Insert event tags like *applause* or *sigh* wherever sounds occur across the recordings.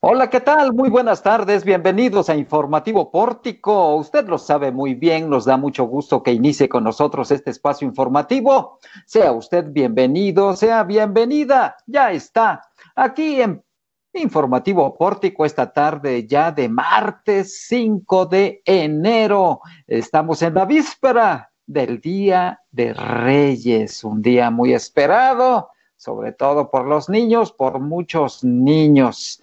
Hola, ¿qué tal? Muy buenas tardes, bienvenidos a Informativo Pórtico. Usted lo sabe muy bien, nos da mucho gusto que inicie con nosotros este espacio informativo. Sea usted bienvenido, sea bienvenida, ya está aquí en Informativo Pórtico esta tarde ya de martes 5 de enero. Estamos en la víspera del Día de Reyes, un día muy esperado, sobre todo por los niños, por muchos niños.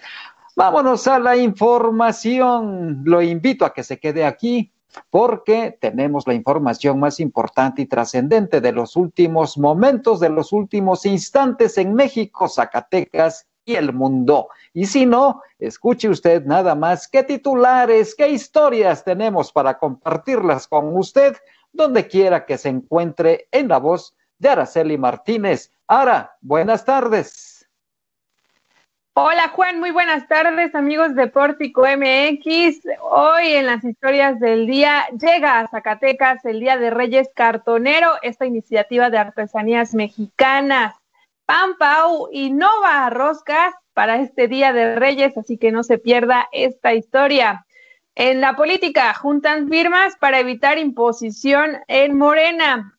Vámonos a la información. Lo invito a que se quede aquí porque tenemos la información más importante y trascendente de los últimos momentos, de los últimos instantes en México, Zacatecas y el mundo. Y si no, escuche usted nada más qué titulares, qué historias tenemos para compartirlas con usted, donde quiera que se encuentre en la voz de Araceli Martínez. Ara, buenas tardes. Hola Juan, muy buenas tardes amigos de Pórtico MX. Hoy en las historias del día llega a Zacatecas el Día de Reyes Cartonero, esta iniciativa de artesanías mexicanas. Pan Pau innova roscas para este Día de Reyes, así que no se pierda esta historia. En la política, juntan firmas para evitar imposición en Morena.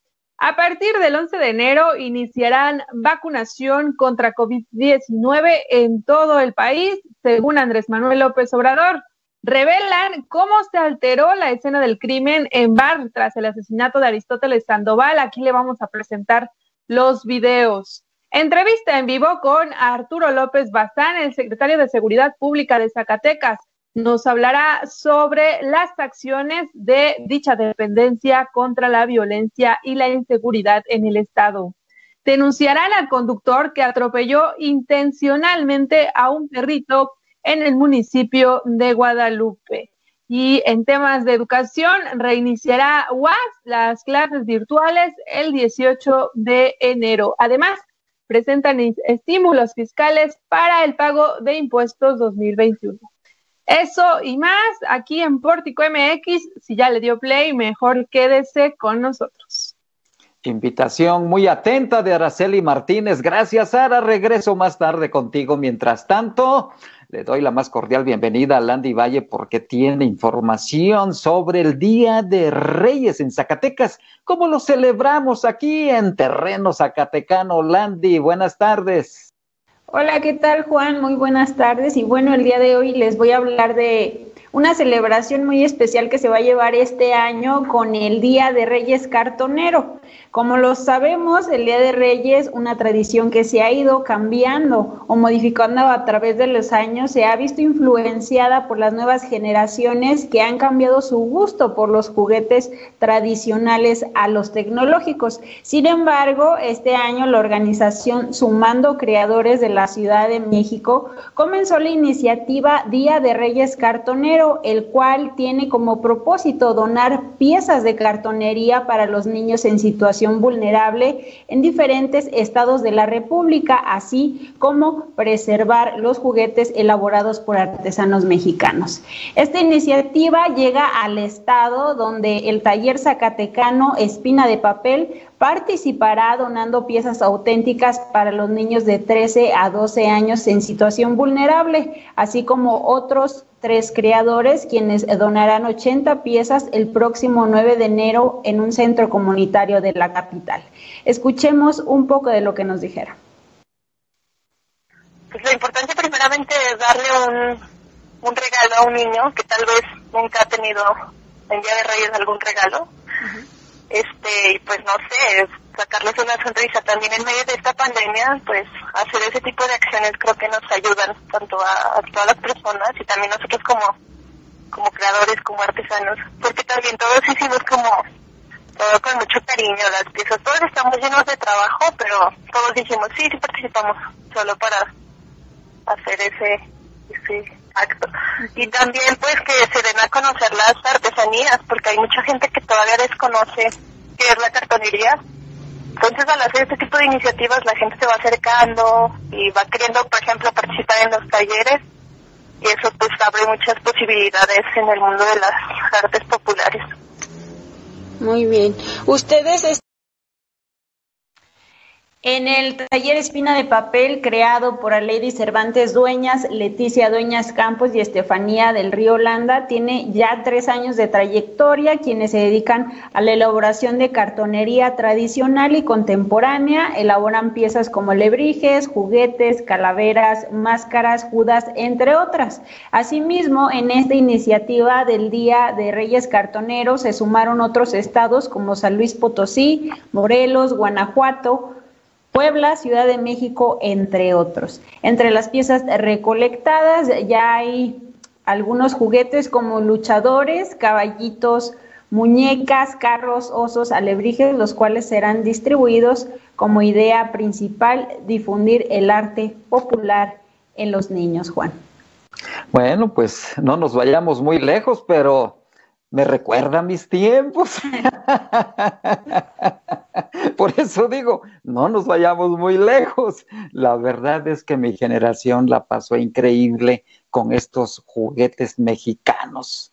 A partir del 11 de enero iniciarán vacunación contra COVID-19 en todo el país, según Andrés Manuel López Obrador. Revelan cómo se alteró la escena del crimen en Bar tras el asesinato de Aristóteles Sandoval. Aquí le vamos a presentar los videos. Entrevista en vivo con Arturo López Bazán, el secretario de Seguridad Pública de Zacatecas nos hablará sobre las acciones de dicha dependencia contra la violencia y la inseguridad en el Estado. Denunciarán al conductor que atropelló intencionalmente a un perrito en el municipio de Guadalupe. Y en temas de educación, reiniciará UAS las clases virtuales el 18 de enero. Además, presentan estímulos fiscales para el pago de impuestos 2021. Eso y más aquí en Pórtico MX. Si ya le dio play, mejor quédese con nosotros. Invitación muy atenta de Araceli Martínez. Gracias, Sara. Regreso más tarde contigo. Mientras tanto, le doy la más cordial bienvenida a Landy Valle porque tiene información sobre el Día de Reyes en Zacatecas. ¿Cómo lo celebramos aquí en terreno zacatecano? Landy, buenas tardes. Hola, ¿qué tal Juan? Muy buenas tardes. Y bueno, el día de hoy les voy a hablar de una celebración muy especial que se va a llevar este año con el Día de Reyes Cartonero. Como lo sabemos, el Día de Reyes, una tradición que se ha ido cambiando o modificando a través de los años, se ha visto influenciada por las nuevas generaciones que han cambiado su gusto por los juguetes tradicionales a los tecnológicos. Sin embargo, este año la organización Sumando Creadores de la Ciudad de México comenzó la iniciativa Día de Reyes Cartonero el cual tiene como propósito donar piezas de cartonería para los niños en situación vulnerable en diferentes estados de la República, así como preservar los juguetes elaborados por artesanos mexicanos. Esta iniciativa llega al estado donde el taller zacatecano Espina de Papel participará donando piezas auténticas para los niños de 13 a 12 años en situación vulnerable, así como otros tres creadores quienes donarán 80 piezas el próximo 9 de enero en un centro comunitario de la capital. Escuchemos un poco de lo que nos dijeron. Pues lo importante primeramente es darle un, un regalo a un niño que tal vez nunca ha tenido en Día de Reyes algún regalo este y pues no sé sacarles una sonrisa. También en medio de esta pandemia pues hacer ese tipo de acciones creo que nos ayudan tanto a, todas las personas y también nosotros como como creadores como artesanos. Porque también todos hicimos como todo con mucho cariño las piezas. Todos estamos llenos de trabajo pero todos dijimos sí sí participamos solo para hacer ese ese acto y también pues que se den a conocer las artesanías porque hay mucha gente que todavía desconoce qué es la cartonería. Entonces al hacer este tipo de iniciativas la gente se va acercando y va queriendo por ejemplo participar en los talleres y eso pues abre muchas posibilidades en el mundo de las artes populares. Muy bien. Ustedes En el taller Espina de Papel, creado por Lady Cervantes Dueñas, Leticia Dueñas Campos y Estefanía del Río Holanda, tiene ya tres años de trayectoria, quienes se dedican a la elaboración de cartonería tradicional y contemporánea. Elaboran piezas como lebrijes, juguetes, calaveras, máscaras, judas, entre otras. Asimismo, en esta iniciativa del Día de Reyes Cartoneros se sumaron otros estados como San Luis Potosí, Morelos, Guanajuato, Puebla, Ciudad de México, entre otros. Entre las piezas recolectadas ya hay algunos juguetes como luchadores, caballitos, muñecas, carros, osos, alebrijes, los cuales serán distribuidos como idea principal difundir el arte popular en los niños, Juan. Bueno, pues no nos vayamos muy lejos, pero me recuerda mis tiempos. *laughs* *laughs* Por eso digo, no nos vayamos muy lejos. La verdad es que mi generación la pasó increíble con estos juguetes mexicanos.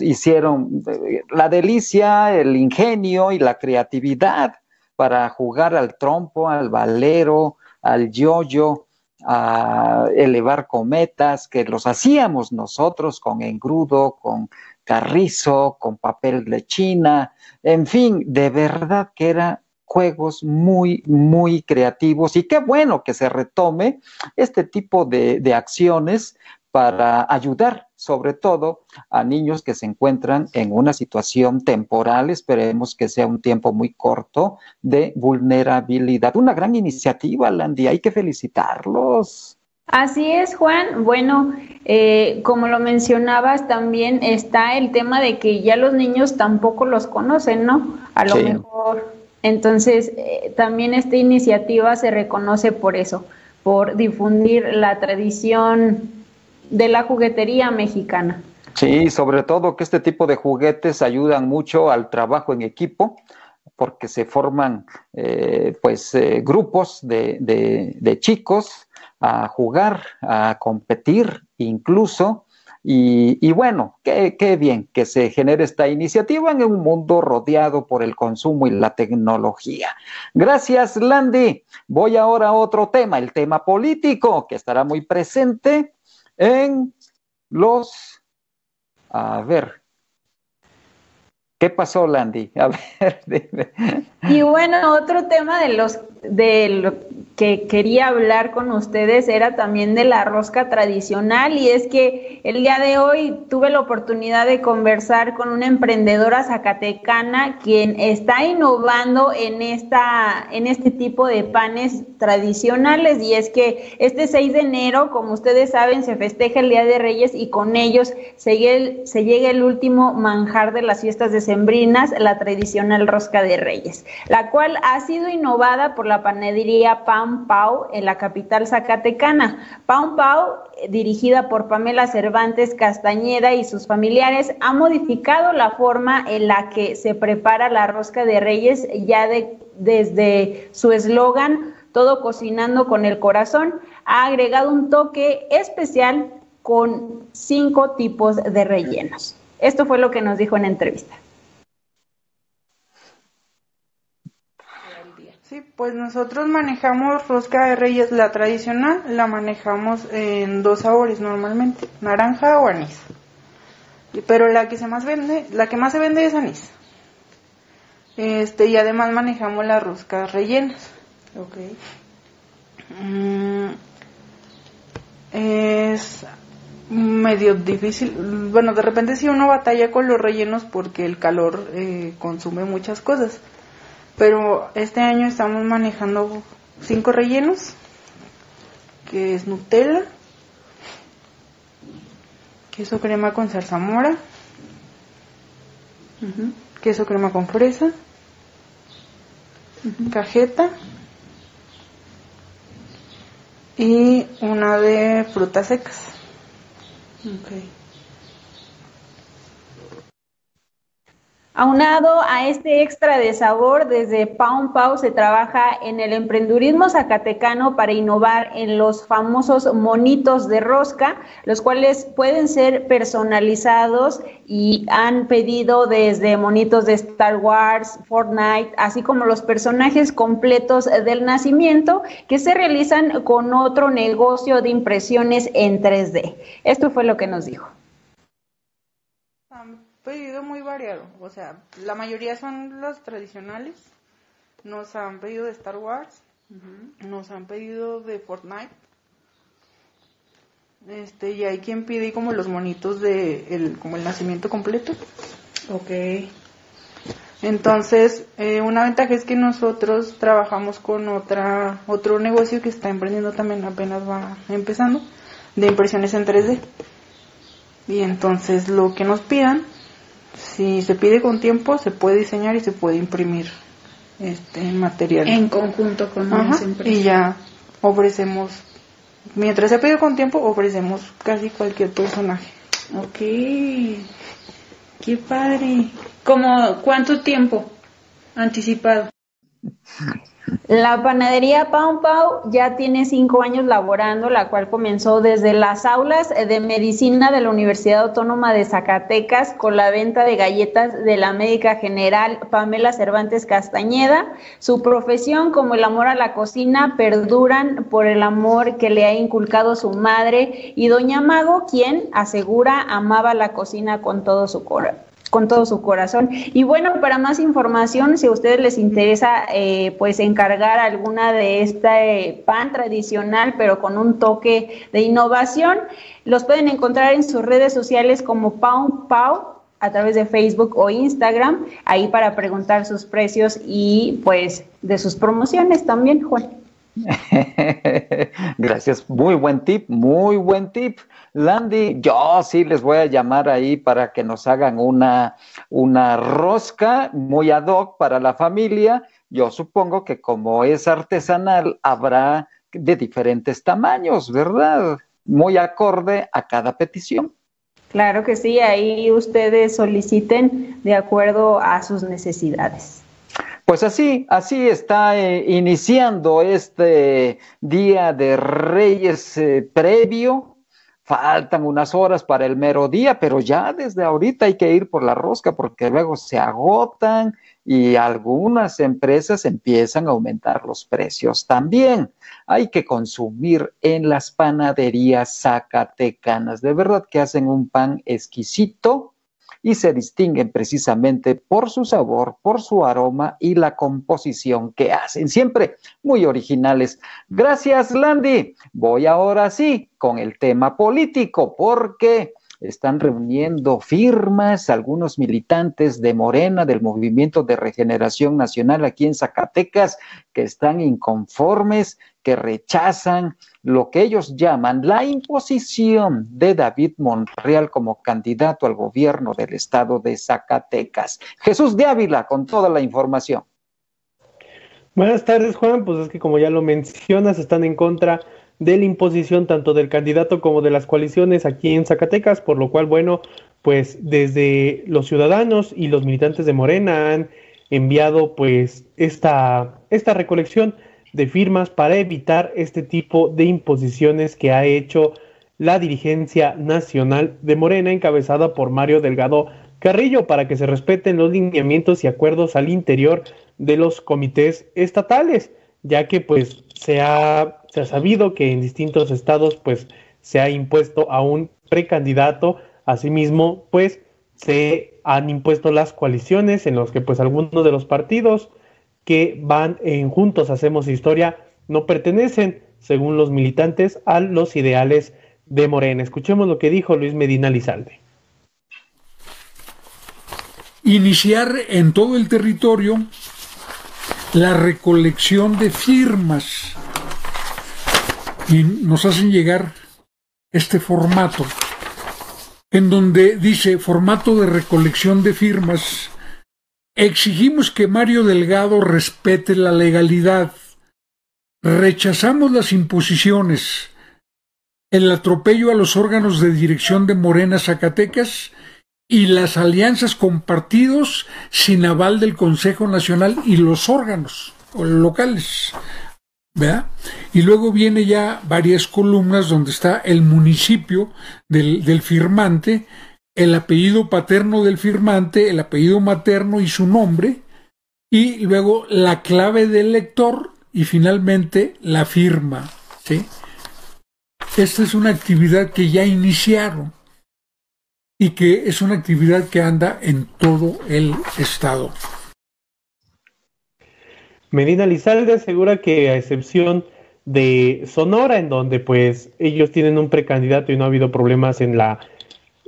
hicieron eh, la delicia, el ingenio y la creatividad para jugar al trompo, al valero, al yoyo, a elevar cometas, que los hacíamos nosotros con engrudo, con carrizo, con papel de china, en fin, de verdad que eran juegos muy, muy creativos y qué bueno que se retome este tipo de, de acciones para ayudar sobre todo a niños que se encuentran en una situación temporal, esperemos que sea un tiempo muy corto, de vulnerabilidad. Una gran iniciativa, Landy, hay que felicitarlos. Así es, Juan. Bueno, eh, como lo mencionabas, también está el tema de que ya los niños tampoco los conocen, ¿no? A lo mejor. Entonces, eh, también esta iniciativa se reconoce por eso, por difundir la tradición de la juguetería mexicana. Sí, sobre todo que este tipo de juguetes ayudan mucho al trabajo en equipo, porque se forman eh, pues grupos de, de chicos a jugar, a competir incluso. Y, bueno, qué, bien que se genere esta iniciativa en un mundo rodeado por el consumo y la tecnología. Gracias, Landy. Voy ahora a otro tema, el tema político, que estará muy presente en los... A ver, ¿Qué pasó, Landy? *laughs* A ver, dime. Y bueno, otro tema de los de lo que quería hablar con ustedes era también de la rosca tradicional y es que el día de hoy tuve la oportunidad de conversar con una emprendedora zacatecana quien está innovando en esta en este tipo de panes tradicionales y es que este 6 de enero, como ustedes saben, se festeja el Día de Reyes y con ellos se, se llega el último manjar de las fiestas decembrinas, la tradicional rosca de Reyes, la cual ha sido innovada por la panadería Pau Pau en la capital zacatecana. Pau Pau, dirigida por Pamela Cervantes Castañeda y sus familiares, ha modificado la forma en la que se prepara la rosca de reyes ya de, desde su eslogan, todo cocinando con el corazón, ha agregado un toque especial con cinco tipos de rellenos. Esto fue lo que nos dijo en entrevista. Pues nosotros manejamos rosca de reyes, la tradicional, la manejamos en dos sabores normalmente, naranja o anís. Pero la que se más vende, la que más se vende es anís. Este, y además manejamos las roscas rellenas. Okay. Mm, es medio difícil. Bueno, de repente si uno batalla con los rellenos porque el calor eh, consume muchas cosas. Pero este año estamos manejando cinco rellenos, que es Nutella, queso crema con zarzamora, queso crema con fresa, cajeta y una de frutas secas. Aunado a este extra de sabor, desde Pau Pau se trabaja en el emprendurismo zacatecano para innovar en los famosos monitos de rosca, los cuales pueden ser personalizados y han pedido desde monitos de Star Wars, Fortnite, así como los personajes completos del nacimiento que se realizan con otro negocio de impresiones en 3D. Esto fue lo que nos dijo pedido muy variado, o sea, la mayoría son los tradicionales. Nos han pedido de Star Wars, nos han pedido de Fortnite. Este, y hay quien pide como los monitos de el, como el nacimiento completo. Ok. Entonces, eh, una ventaja es que nosotros trabajamos con otra, otro negocio que está emprendiendo también, apenas va empezando, de impresiones en 3D. Y entonces lo que nos pidan, si se pide con tiempo, se puede diseñar y se puede imprimir este material. En conjunto con las empresas. Y ya ofrecemos, mientras se pide con tiempo, ofrecemos casi cualquier personaje. Ok, qué padre. ¿Como cuánto tiempo anticipado? *laughs* La panadería Pau Pau ya tiene cinco años laborando, la cual comenzó desde las aulas de medicina de la Universidad Autónoma de Zacatecas con la venta de galletas de la médica general Pamela Cervantes Castañeda. Su profesión, como el amor a la cocina, perduran por el amor que le ha inculcado su madre y doña Mago, quien asegura amaba la cocina con todo su corazón con todo su corazón. Y bueno, para más información, si a ustedes les interesa, eh, pues encargar alguna de este pan tradicional, pero con un toque de innovación, los pueden encontrar en sus redes sociales como Pau Pau a través de Facebook o Instagram, ahí para preguntar sus precios y pues de sus promociones también, Juan. *laughs* Gracias, muy buen tip, muy buen tip. Landy, yo sí les voy a llamar ahí para que nos hagan una, una rosca muy ad hoc para la familia. Yo supongo que como es artesanal, habrá de diferentes tamaños, ¿verdad? Muy acorde a cada petición. Claro que sí, ahí ustedes soliciten de acuerdo a sus necesidades. Pues así, así está eh, iniciando este Día de Reyes eh, previo. Faltan unas horas para el mero día, pero ya desde ahorita hay que ir por la rosca porque luego se agotan y algunas empresas empiezan a aumentar los precios también. Hay que consumir en las panaderías zacatecanas. De verdad que hacen un pan exquisito y se distinguen precisamente por su sabor, por su aroma y la composición que hacen, siempre muy originales. Gracias, Landy. Voy ahora sí con el tema político, porque están reuniendo firmas algunos militantes de Morena, del Movimiento de Regeneración Nacional aquí en Zacatecas, que están inconformes, que rechazan lo que ellos llaman la imposición de David Monreal como candidato al gobierno del estado de Zacatecas. Jesús de Ávila con toda la información. Buenas tardes, Juan. Pues es que como ya lo mencionas, están en contra de la imposición tanto del candidato como de las coaliciones aquí en Zacatecas, por lo cual, bueno, pues desde los ciudadanos y los militantes de Morena han enviado pues esta, esta recolección de firmas para evitar este tipo de imposiciones que ha hecho la dirigencia nacional de Morena, encabezada por Mario Delgado Carrillo, para que se respeten los lineamientos y acuerdos al interior de los comités estatales, ya que pues se ha, se ha sabido que en distintos estados pues se ha impuesto a un precandidato, asimismo pues se han impuesto las coaliciones en los que pues algunos de los partidos que van en Juntos Hacemos Historia no pertenecen, según los militantes, a los ideales de Morena. Escuchemos lo que dijo Luis Medina Lizalde. Iniciar en todo el territorio la recolección de firmas y nos hacen llegar este formato en donde dice formato de recolección de firmas Exigimos que Mario Delgado respete la legalidad. Rechazamos las imposiciones, el atropello a los órganos de dirección de Morena Zacatecas y las alianzas con partidos sin aval del Consejo Nacional y los órganos locales. ¿verdad? Y luego viene ya varias columnas donde está el municipio del, del firmante, el apellido paterno del firmante, el apellido materno y su nombre, y luego la clave del lector y finalmente la firma. ¿sí? Esta es una actividad que ya iniciaron y que es una actividad que anda en todo el estado. Medina Lizalde asegura que a excepción de Sonora, en donde pues ellos tienen un precandidato y no ha habido problemas en la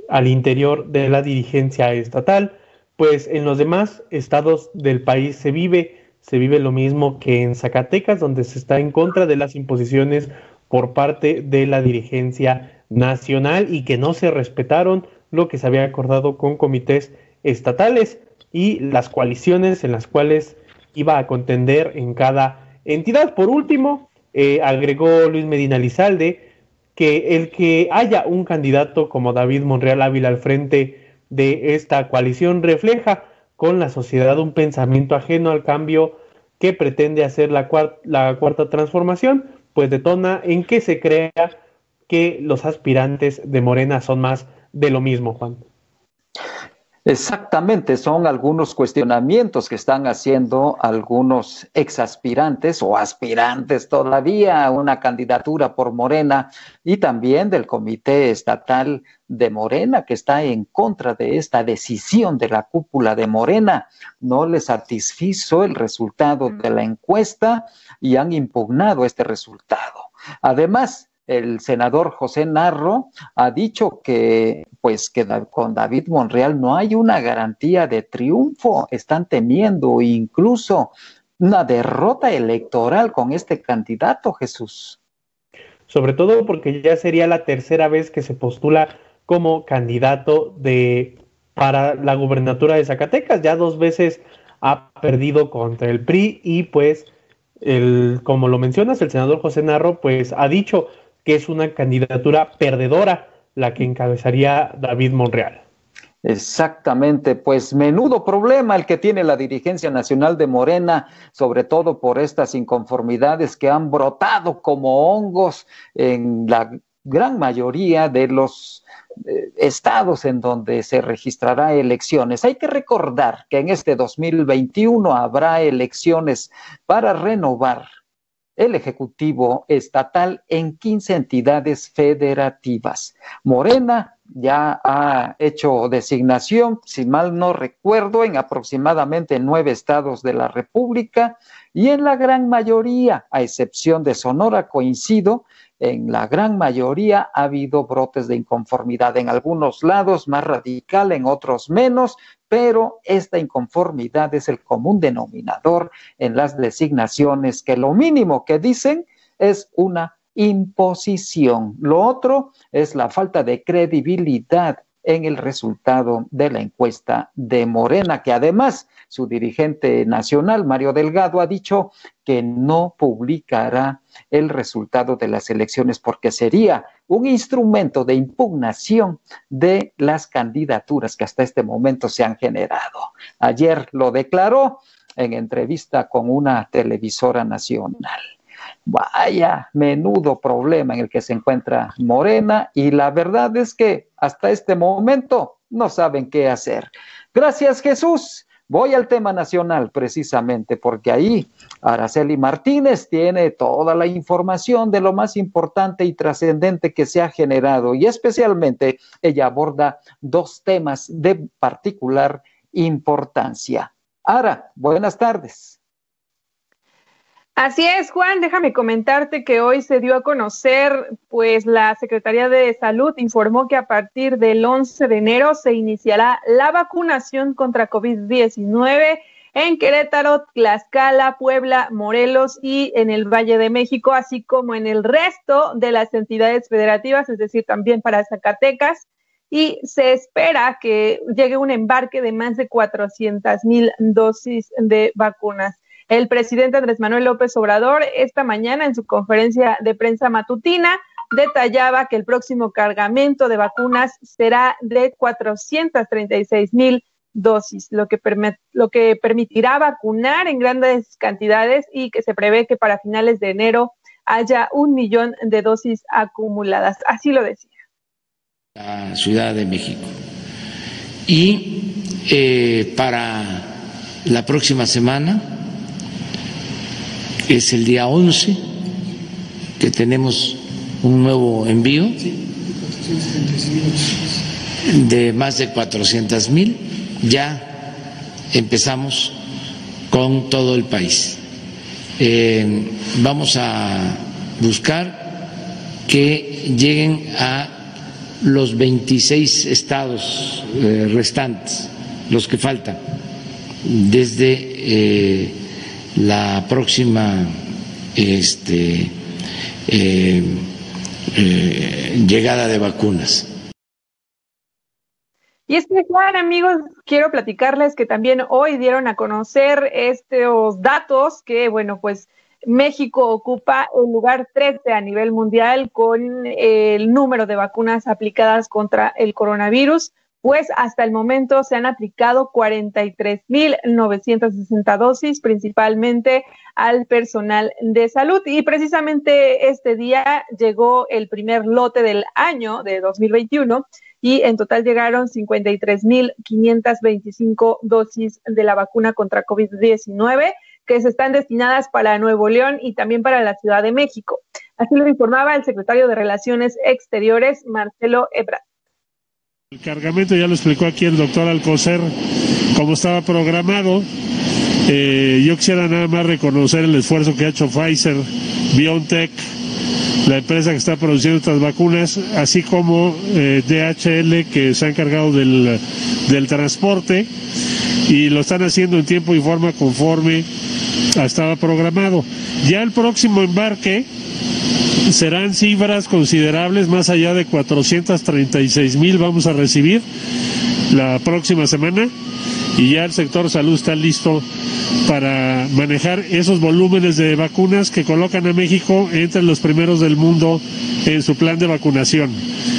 al interior de la dirigencia estatal, pues en los demás estados del país se vive, se vive lo mismo que en Zacatecas, donde se está en contra de las imposiciones por parte de la dirigencia nacional y que no se respetaron lo que se había acordado con comités estatales y las coaliciones en las cuales iba a contender en cada entidad. Por último, eh, agregó Luis Medina Lizalde que el que haya un candidato como David Monreal Ávila al frente de esta coalición refleja con la sociedad un pensamiento ajeno al cambio que pretende hacer la, la cuarta transformación, pues detona en que se crea que los aspirantes de Morena son más de lo mismo, Juan. Exactamente, son algunos cuestionamientos que están haciendo algunos exaspirantes o aspirantes todavía a una candidatura por Morena y también del Comité Estatal de Morena que está en contra de esta decisión de la cúpula de Morena. No les satisfizo el resultado de la encuesta y han impugnado este resultado. Además, el senador José Narro ha dicho que pues que con David Monreal no hay una garantía de triunfo, están temiendo incluso una derrota electoral con este candidato, Jesús. Sobre todo porque ya sería la tercera vez que se postula como candidato de para la gubernatura de Zacatecas, ya dos veces ha perdido contra el PRI y pues el como lo mencionas el senador José Narro pues ha dicho que es una candidatura perdedora la que encabezaría David Monreal. Exactamente, pues menudo problema el que tiene la dirigencia nacional de Morena, sobre todo por estas inconformidades que han brotado como hongos en la gran mayoría de los eh, estados en donde se registrará elecciones. Hay que recordar que en este 2021 habrá elecciones para renovar el Ejecutivo Estatal en 15 entidades federativas. Morena ya ha hecho designación, si mal no recuerdo, en aproximadamente nueve estados de la República y en la gran mayoría, a excepción de Sonora, coincido, en la gran mayoría ha habido brotes de inconformidad, en algunos lados más radical, en otros menos, pero esta inconformidad es el común denominador en las designaciones, que lo mínimo que dicen es una imposición. Lo otro es la falta de credibilidad en el resultado de la encuesta de Morena, que además su dirigente nacional, Mario Delgado, ha dicho que no publicará el resultado de las elecciones porque sería un instrumento de impugnación de las candidaturas que hasta este momento se han generado. Ayer lo declaró en entrevista con una televisora nacional. Vaya, menudo problema en el que se encuentra Morena y la verdad es que hasta este momento no saben qué hacer. Gracias Jesús. Voy al tema nacional precisamente porque ahí Araceli Martínez tiene toda la información de lo más importante y trascendente que se ha generado y especialmente ella aborda dos temas de particular importancia. Ara, buenas tardes. Así es, Juan, déjame comentarte que hoy se dio a conocer, pues la Secretaría de Salud informó que a partir del 11 de enero se iniciará la vacunación contra COVID-19 en Querétaro, Tlaxcala, Puebla, Morelos y en el Valle de México, así como en el resto de las entidades federativas, es decir, también para Zacatecas. Y se espera que llegue un embarque de más de 400 mil dosis de vacunas. El presidente Andrés Manuel López Obrador esta mañana en su conferencia de prensa matutina detallaba que el próximo cargamento de vacunas será de 436 mil dosis, lo que, lo que permitirá vacunar en grandes cantidades y que se prevé que para finales de enero haya un millón de dosis acumuladas. Así lo decía. La Ciudad de México. Y eh, para la próxima semana, es el día 11, que tenemos un nuevo envío de más de 400 mil. Ya empezamos con todo el país. Eh, vamos a buscar que lleguen a los 26 estados eh, restantes, los que faltan, desde eh, la próxima este, llegada de vacunas. Y es que, amigos, quiero platicarles que también hoy dieron a conocer estos datos que, bueno, pues México ocupa el lugar 13 a nivel mundial con el número de vacunas aplicadas contra el coronavirus, pues hasta el momento se han aplicado 43.960 dosis, principalmente al personal de salud. Y precisamente este día llegó el primer lote del año de 2021 y en total llegaron 53.525 dosis de la vacuna contra COVID-19 que se están destinadas para Nuevo León y también para la Ciudad de México. Así lo informaba el secretario de Relaciones Exteriores, Marcelo Ebrard. El cargamento ya lo explicó aquí el doctor Alcocer, como estaba programado. Eh, yo quisiera nada más reconocer el esfuerzo que ha hecho Pfizer, BioNTech, la empresa que está produciendo estas vacunas, así como eh, DHL que se ha encargado del, del transporte y lo están haciendo en tiempo y forma conforme estaba programado. Ya el próximo embarque serán cifras considerables, más allá de 436 mil vamos a recibir la próxima semana y ya el sector salud está listo para manejar esos volúmenes de vacunas que colocan a México entre los primeros del mundo en su plan de vacunación.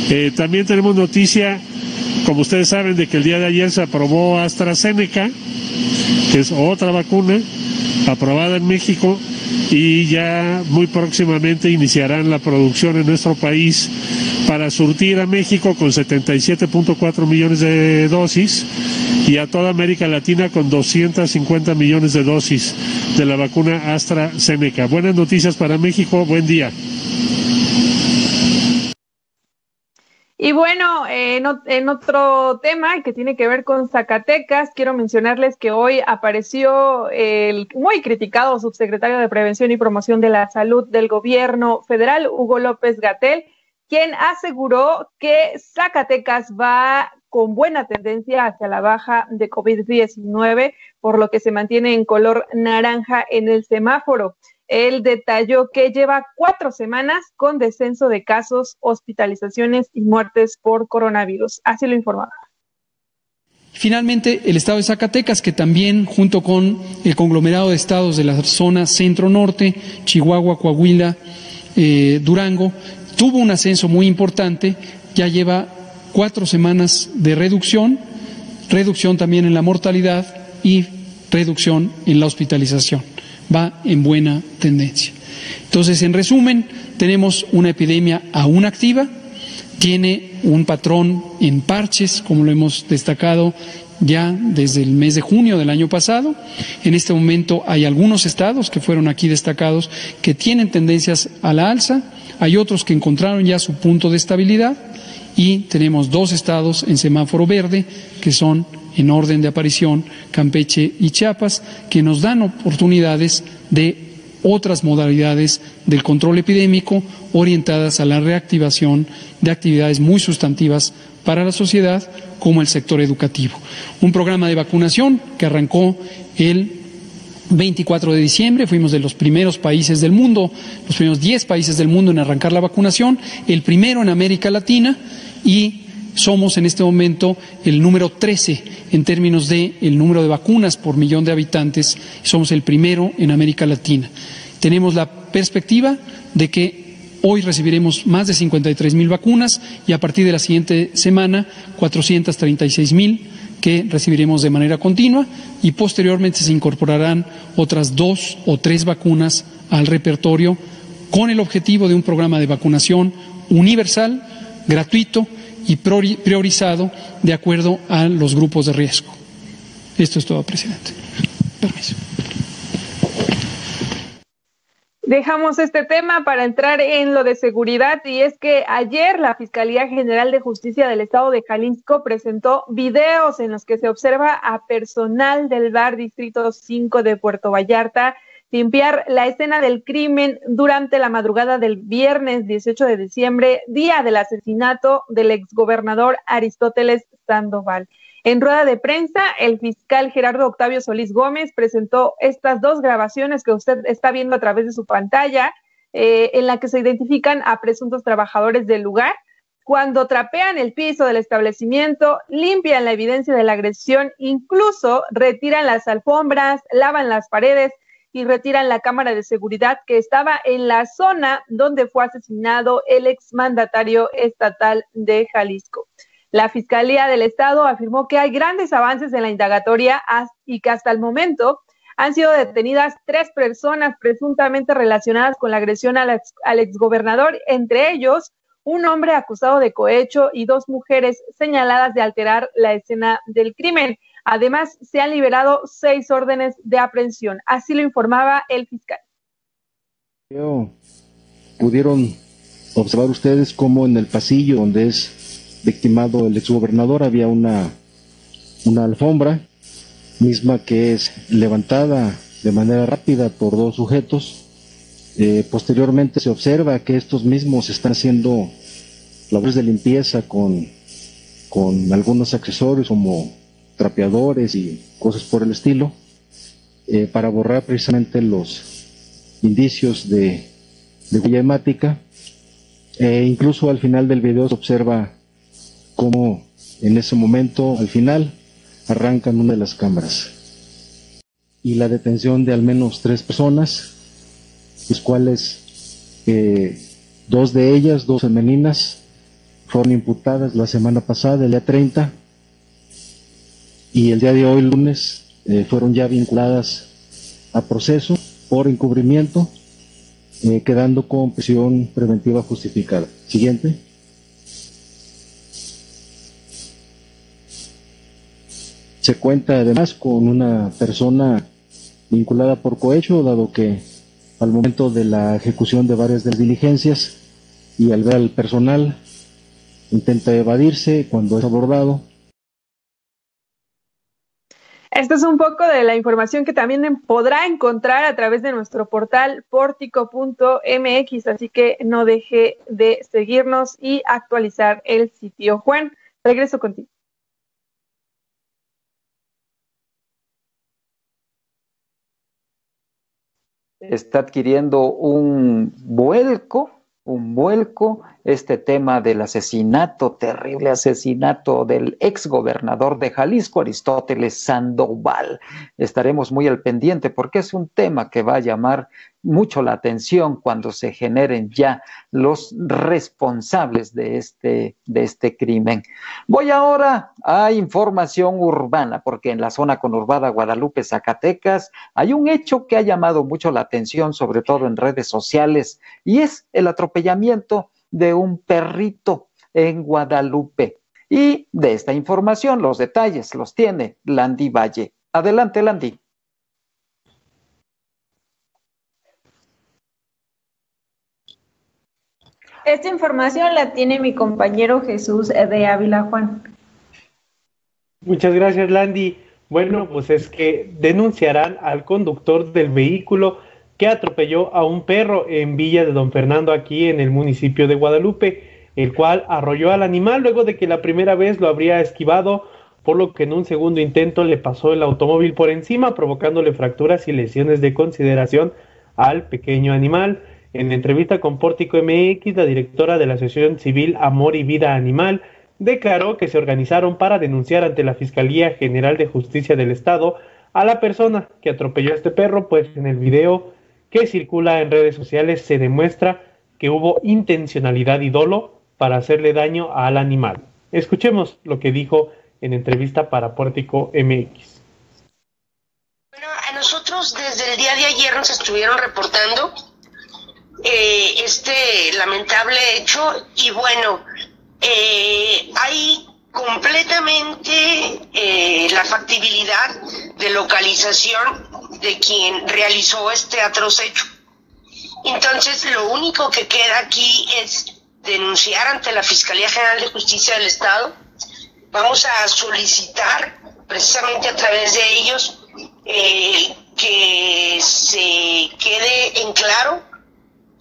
Eh, también tenemos noticia, como ustedes saben, de que el día de ayer se aprobó AstraZeneca, que es otra vacuna aprobada en México y ya muy próximamente iniciarán la producción en nuestro país para surtir a México con 77.4 millones de dosis y a toda América Latina con 250 millones de dosis de la vacuna AstraZeneca. Buenas noticias para México, buen día. Y bueno, en, otro tema que tiene que ver con Zacatecas, quiero mencionarles que hoy apareció el muy criticado subsecretario de Prevención y Promoción de la Salud del gobierno federal, Hugo López Gatel, quien aseguró que Zacatecas va con buena tendencia hacia la baja de COVID-19, por lo que se mantiene en color naranja en el semáforo. Él detalló que lleva cuatro semanas con descenso de casos, hospitalizaciones y muertes por coronavirus. Así lo informaba. Finalmente, el estado de Zacatecas, que también, junto con el conglomerado de estados de la zona centro-norte, Chihuahua, Coahuila, eh, Durango, tuvo un ascenso muy importante, ya lleva cuatro semanas de reducción, reducción también en la mortalidad y reducción en la hospitalización va en buena tendencia. Entonces, en resumen, tenemos una epidemia aún activa, tiene un patrón en parches, como lo hemos destacado ya desde el mes de junio del año pasado. En este momento hay algunos estados que fueron aquí destacados que tienen tendencias a la alza, hay otros que encontraron ya su punto de estabilidad y tenemos dos estados en semáforo verde que son en orden de aparición, Campeche y Chiapas, que nos dan oportunidades de otras modalidades del control epidémico orientadas a la reactivación de actividades muy sustantivas para la sociedad, como el sector educativo. Un programa de vacunación que arrancó el 24 de diciembre, fuimos de los primeros países del mundo, los primeros 10 países del mundo en arrancar la vacunación, el primero en América Latina y somos en este momento el número 13 en términos de el número de vacunas por millón de habitantes. Somos el primero en América Latina. Tenemos la perspectiva de que Hoy recibiremos más de 53 mil vacunas y a partir de la siguiente semana 436 mil que recibiremos de manera continua y posteriormente se incorporarán otras dos o tres vacunas al repertorio con el objetivo de un programa de vacunación universal, gratuito y priorizado de acuerdo a los grupos de riesgo. Esto es todo, presidente. Permiso. Dejamos este tema para entrar en lo de seguridad y es que ayer la Fiscalía General de Justicia del Estado de Jalisco presentó videos en los que se observa a personal del bar Distrito 5 de Puerto Vallarta limpiar la escena del crimen durante la madrugada del viernes 18 de diciembre, día del asesinato del exgobernador Aristóteles Sandoval. En rueda de prensa, el fiscal Gerardo Octavio Solís Gómez presentó estas dos grabaciones que usted está viendo a través de su pantalla, eh, en la que se identifican a presuntos trabajadores del lugar cuando trapean el piso del establecimiento, limpian la evidencia de la agresión, incluso retiran las alfombras, lavan las paredes y retiran la cámara de seguridad que estaba en la zona donde fue asesinado el exmandatario estatal de Jalisco. La Fiscalía del Estado afirmó que hay grandes avances en la indagatoria y que hasta el momento han sido detenidas tres personas presuntamente relacionadas con la agresión al, exgobernador, entre ellos un hombre acusado de cohecho y dos mujeres señaladas de alterar la escena del crimen. Además, se han liberado seis órdenes de aprehensión. Así lo informaba el fiscal. Pudieron observar ustedes cómo en el pasillo donde es victimado el exgobernador había una, una alfombra misma que es levantada de manera rápida por dos sujetos. Eh, posteriormente se observa que estos mismos están haciendo labores de limpieza con, con algunos accesorios como trapeadores y cosas por el estilo eh, para borrar precisamente los indicios de, de hemática. E incluso al final del video se observa como en ese momento, al final, arrancan una de las cámaras. Y la detención de al menos tres personas, las cuales eh, dos de ellas, dos femeninas, fueron imputadas la semana pasada, el día 30, y el día de hoy, lunes, eh, fueron ya vinculadas a proceso por encubrimiento, eh, quedando con prisión preventiva justificada. Siguiente. Se cuenta además con una persona vinculada por cohecho, dado que al momento de la ejecución de varias de las diligencias y al ver al personal intenta evadirse cuando es abordado. Esto es un poco de la información que también podrá encontrar a través de nuestro portal portico.mx, así que no deje de seguirnos y actualizar el sitio. Juan, regreso contigo. está adquiriendo un vuelco, un vuelco, este tema del asesinato, terrible asesinato del ex gobernador de Jalisco, Aristóteles Sandoval. Estaremos muy al pendiente porque es un tema que va a llamar mucho la atención cuando se generen ya los responsables de este, de este crimen. Voy ahora a información urbana, porque en la zona conurbada Guadalupe, Zacatecas, hay un hecho que ha llamado mucho la atención, sobre todo en redes sociales, y es el atropellamiento de un perrito en Guadalupe. Y de esta información, los detalles los tiene Landy Valle. Adelante, Landy. Esta información la tiene mi compañero Jesús de Ávila Juan. Muchas gracias, Landy. Bueno, pues es que denunciarán al conductor del vehículo que atropelló a un perro en Villa de Don Fernando, aquí en el municipio de Guadalupe, el cual arrolló al animal luego de que la primera vez lo habría esquivado, por lo que en un segundo intento le pasó el automóvil por encima, provocándole fracturas y lesiones de consideración al pequeño animal. En entrevista con Pórtico MX, la directora de la Asociación Civil Amor y Vida Animal declaró que se organizaron para denunciar ante la Fiscalía General de Justicia del Estado a la persona que atropelló a este perro, pues en el video que circula en redes sociales se demuestra que hubo intencionalidad y dolo para hacerle daño al animal. Escuchemos lo que dijo en entrevista para Pórtico MX. Bueno, a nosotros desde el día de ayer nos estuvieron reportando eh, este lamentable hecho y bueno, eh, hay completamente eh, la factibilidad de localización de quien realizó este atroz hecho. Entonces, lo único que queda aquí es denunciar ante la Fiscalía General de Justicia del Estado. Vamos a solicitar precisamente a través de ellos eh, que se quede en claro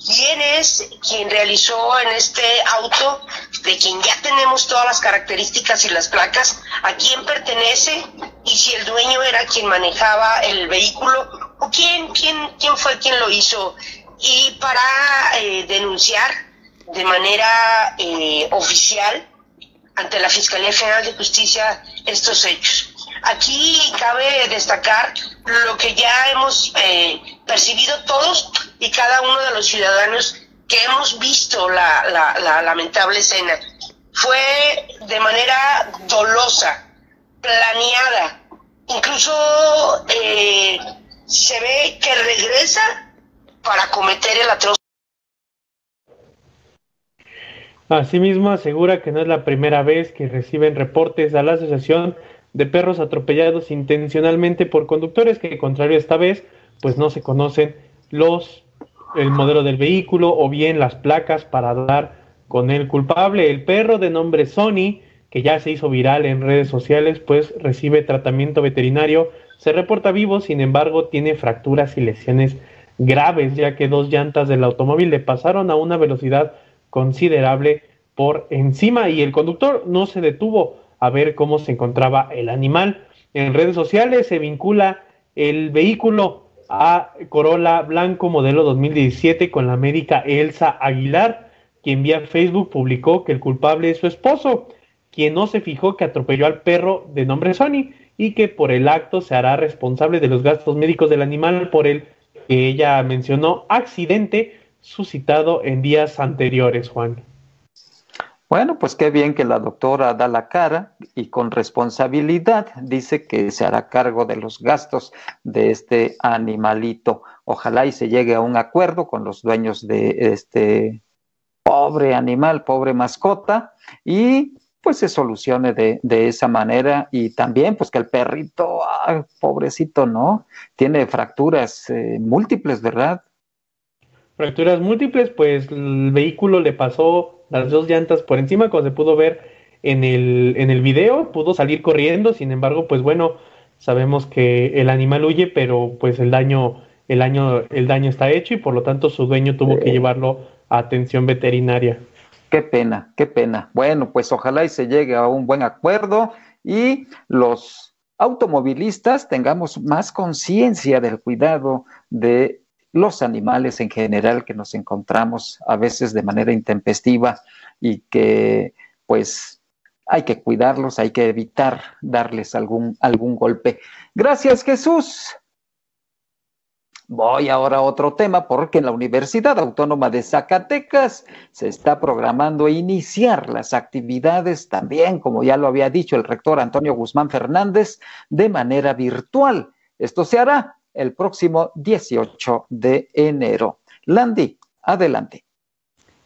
quién es quien realizó en este auto, de quien ya tenemos todas las características y las placas, a quién pertenece y si el dueño era quien manejaba el vehículo o quién, quién, quién fue quien lo hizo. Y para eh, denunciar de manera eh, oficial ante la Fiscalía General de Justicia estos hechos. Aquí cabe destacar lo que ya hemos eh, percibido todos y cada uno de los ciudadanos que hemos visto la, lamentable escena. Fue de manera dolosa, planeada, incluso eh, se ve que regresa para cometer el atroz. Asimismo, asegura que no es la primera vez que reciben reportes a la Asociación de Perros Atropellados intencionalmente por conductores que, contrario esta vez, pues no se conocen los el modelo del vehículo o bien las placas para dar con el culpable. El perro de nombre Sony, que ya se hizo viral en redes sociales, pues recibe tratamiento veterinario, se reporta vivo, sin embargo tiene fracturas y lesiones graves, ya que dos llantas del automóvil le pasaron a una velocidad considerable por encima y el conductor no se detuvo a ver cómo se encontraba el animal. En redes sociales se vincula el vehículo a Corolla Blanco modelo 2017 con la médica Elsa Aguilar, quien vía Facebook publicó que el culpable es su esposo, quien no se fijó que atropelló al perro de nombre Sony y que por el acto se hará responsable de los gastos médicos del animal por el que ella mencionó accidente suscitado en días anteriores, Juan. Bueno, pues qué bien que la doctora da la cara y con responsabilidad dice que se hará cargo de los gastos de este animalito. Ojalá y se llegue a un acuerdo con los dueños de este pobre animal, pobre mascota, y pues se solucione de, esa manera. Y también, pues que el perrito, pobrecito, ¿no? Tiene fracturas eh, múltiples, ¿verdad? Fracturas múltiples, pues el vehículo le pasó las dos llantas por encima, como se pudo ver en el, en el video, pudo salir corriendo, sin embargo, pues bueno, sabemos que el animal huye, pero pues el daño, el daño, el daño está hecho y por lo tanto su dueño tuvo que llevarlo a atención veterinaria. Qué pena, qué pena. Bueno, pues ojalá y se llegue a un buen acuerdo y los automovilistas tengamos más conciencia del cuidado de los animales en general que nos encontramos a veces de manera intempestiva y que pues hay que cuidarlos, hay que evitar darles algún, algún golpe. Gracias Jesús. Voy ahora a otro tema porque en la Universidad Autónoma de Zacatecas se está programando iniciar las actividades también, como ya lo había dicho el rector Antonio Guzmán Fernández, de manera virtual. Esto se hará el próximo 18 de enero. Landy, adelante.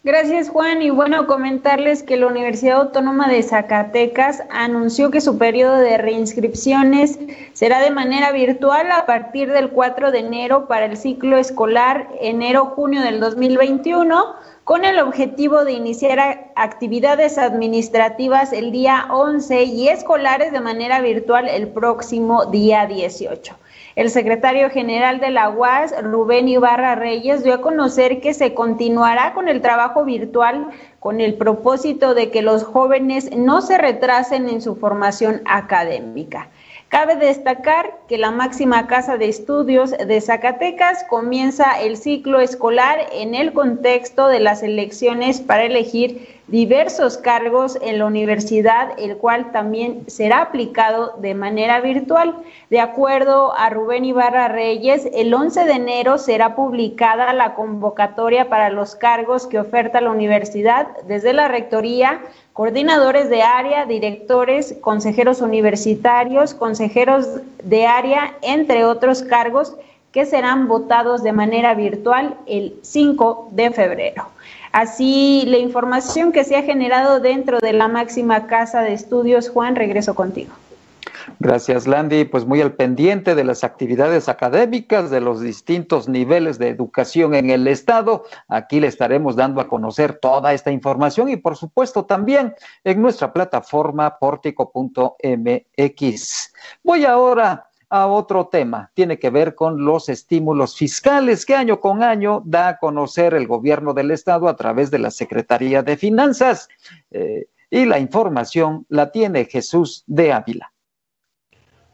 Gracias Juan y bueno comentarles que la Universidad Autónoma de Zacatecas anunció que su periodo de reinscripciones será de manera virtual a partir del 4 de enero para el ciclo escolar enero-junio del 2021 con el objetivo de iniciar actividades administrativas el día 11 y escolares de manera virtual el próximo día 18. El secretario general de la UAS, Rubén Ibarra Reyes, dio a conocer que se continuará con el trabajo virtual con el propósito de que los jóvenes no se retrasen en su formación académica. Cabe destacar que la máxima casa de estudios de Zacatecas comienza el ciclo escolar en el contexto de las elecciones para elegir diversos cargos en la universidad, el cual también será aplicado de manera virtual. De acuerdo a Rubén Ibarra Reyes, el 11 de enero será publicada la convocatoria para los cargos que oferta la universidad desde la Rectoría, coordinadores de área, directores, consejeros universitarios, consejeros de área, entre otros cargos que serán votados de manera virtual el 5 de febrero. Así, la información que se ha generado dentro de la máxima casa de estudios, Juan, regreso contigo. Gracias, Landy. Pues muy al pendiente de las actividades académicas de los distintos niveles de educación en el Estado. Aquí le estaremos dando a conocer toda esta información y, por supuesto, también en nuestra plataforma portico.mx. Voy ahora a otro tema. Tiene que ver con los estímulos fiscales que año con año da a conocer el gobierno del Estado a través de la Secretaría de Finanzas. Eh, y la información la tiene Jesús de Ávila.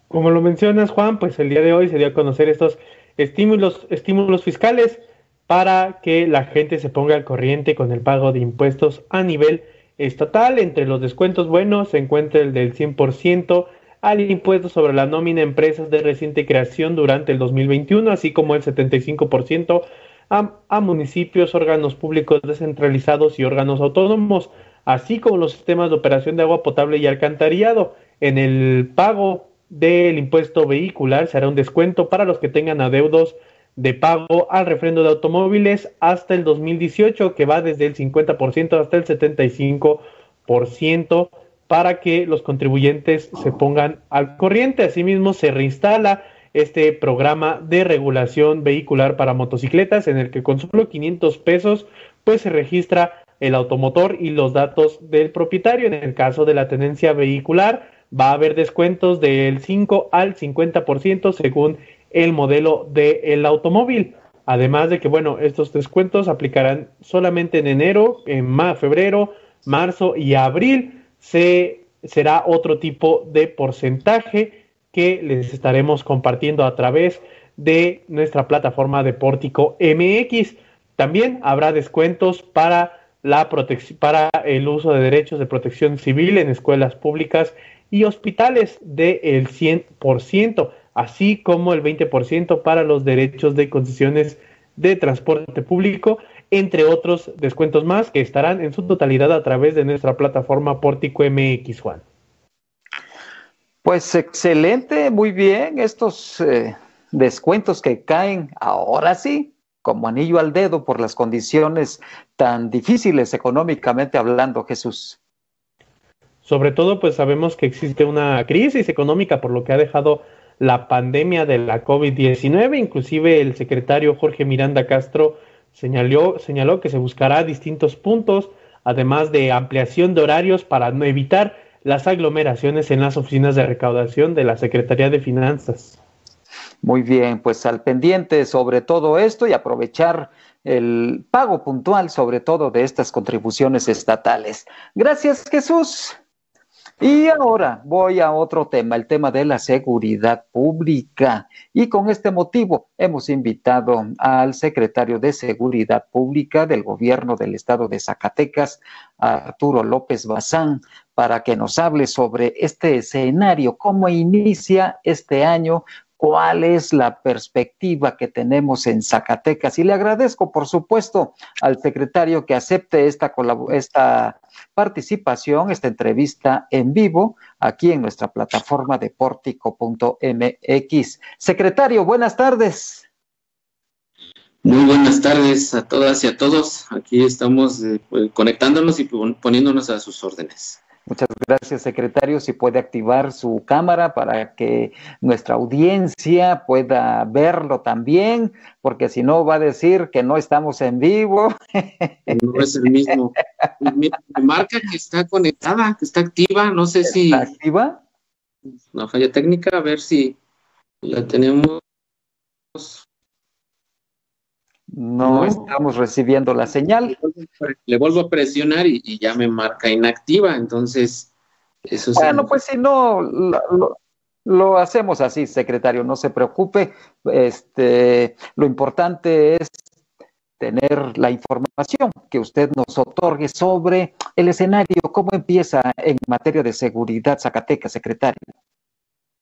Como lo mencionas, Juan, pues el día de hoy se dio a conocer estos estímulos, estímulos fiscales para que la gente se ponga al corriente con el pago de impuestos a nivel estatal. Entre los descuentos buenos se encuentra el del 100% al impuesto sobre la nómina empresas de reciente creación durante el 2021, así como el 75% a, a municipios, órganos públicos descentralizados y órganos autónomos, así como los sistemas de operación de agua potable y alcantarillado. En el pago del impuesto vehicular se hará un descuento para los que tengan adeudos de pago al refrendo de automóviles hasta el 2018, que va desde el 50% hasta el 75% para que los contribuyentes se pongan al corriente. Asimismo, se reinstala este programa de regulación vehicular para motocicletas en el que con solo 500 pesos pues se registra el automotor y los datos del propietario. En el caso de la tenencia vehicular va a haber descuentos del 5 al 50% según el modelo del automóvil. Además de que, bueno, estos descuentos aplicarán solamente en enero, en febrero, marzo y abril se, será otro tipo de porcentaje que les estaremos compartiendo a través de nuestra plataforma de Pórtico MX. También habrá descuentos para la para el uso de derechos de protección civil en escuelas públicas y hospitales del 100%, así como el 20% para los derechos de concesiones de transporte público entre otros descuentos más que estarán en su totalidad a través de nuestra plataforma Pórtico MX, Juan. Pues excelente, muy bien, estos eh, descuentos que caen ahora sí como anillo al dedo por las condiciones tan difíciles económicamente hablando, Jesús. Sobre todo, pues sabemos que existe una crisis económica por lo que ha dejado la pandemia de la COVID-19, inclusive el secretario Jorge Miranda Castro Señaló, señaló que se buscará distintos puntos, además de ampliación de horarios para no evitar las aglomeraciones en las oficinas de recaudación de la Secretaría de Finanzas. Muy bien, pues al pendiente sobre todo esto y aprovechar el pago puntual sobre todo de estas contribuciones estatales. Gracias Jesús. Y ahora voy a otro tema, el tema de la seguridad pública. Y con este motivo hemos invitado al secretario de Seguridad Pública del gobierno del estado de Zacatecas, Arturo López Bazán, para que nos hable sobre este escenario, cómo esta este año, cuál es la perspectiva que tenemos en Zacatecas. Y le agradezco, por supuesto, al secretario que acepte esta, esta participación, esta entrevista en vivo, aquí en nuestra plataforma de portico.mx. Secretario, buenas tardes. Muy buenas tardes a todas y a todos. Aquí estamos eh, pues, conectándonos y poniéndonos a sus órdenes. Muchas gracias, secretario. Si puede activar su cámara para que nuestra audiencia pueda verlo también, porque si no va a decir que no estamos en vivo. No es el mismo. Me marca que está conectada, que está activa. No sé si. ¿Está activa? Una falla técnica, a ver si la tenemos no, estamos recibiendo la señal. Le vuelvo a presionar y, ya me marca inactiva, entonces eso Bueno, pues si no, lo, hacemos así, secretario, no se preocupe. Este, lo importante es tener la información que usted nos otorgue sobre el escenario, cómo empieza en materia de seguridad Zacatecas, secretario.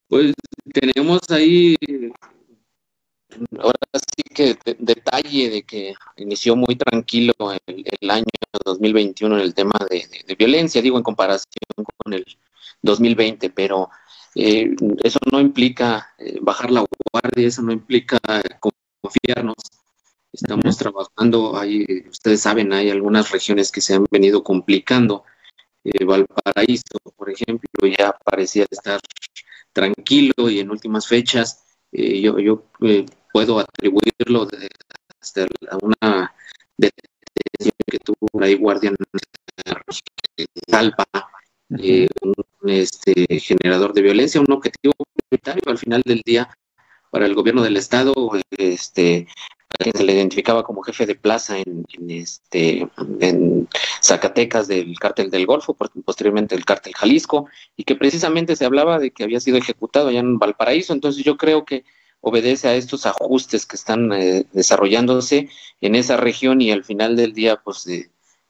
Pues tenemos ahí ahora sí que detalle de que inició muy tranquilo el, año 2021 en el tema de, violencia, digo en comparación con el 2020, pero eh, eso no implica eh, bajar la guardia, eso no implica confiarnos. Estamos trabajando, ahí, ustedes saben, hay algunas regiones que se han venido complicando. Eh, Valparaíso, por ejemplo, ya parecía estar tranquilo y en últimas fechas yo, yo puedo atribuirlo de, hasta una detención que tuvo ahí guardia Talpa, eh, un este, generador de violencia, un objetivo prioritario al final del día para el gobierno del estado, este, se le identificaba como jefe de plaza en, este en Zacatecas del cártel del Golfo, posteriormente el cártel Jalisco, y que precisamente se hablaba de que había sido ejecutado allá en Valparaíso. Entonces yo creo que obedece a estos ajustes que están eh, desarrollándose en esa región y al final del día, pues,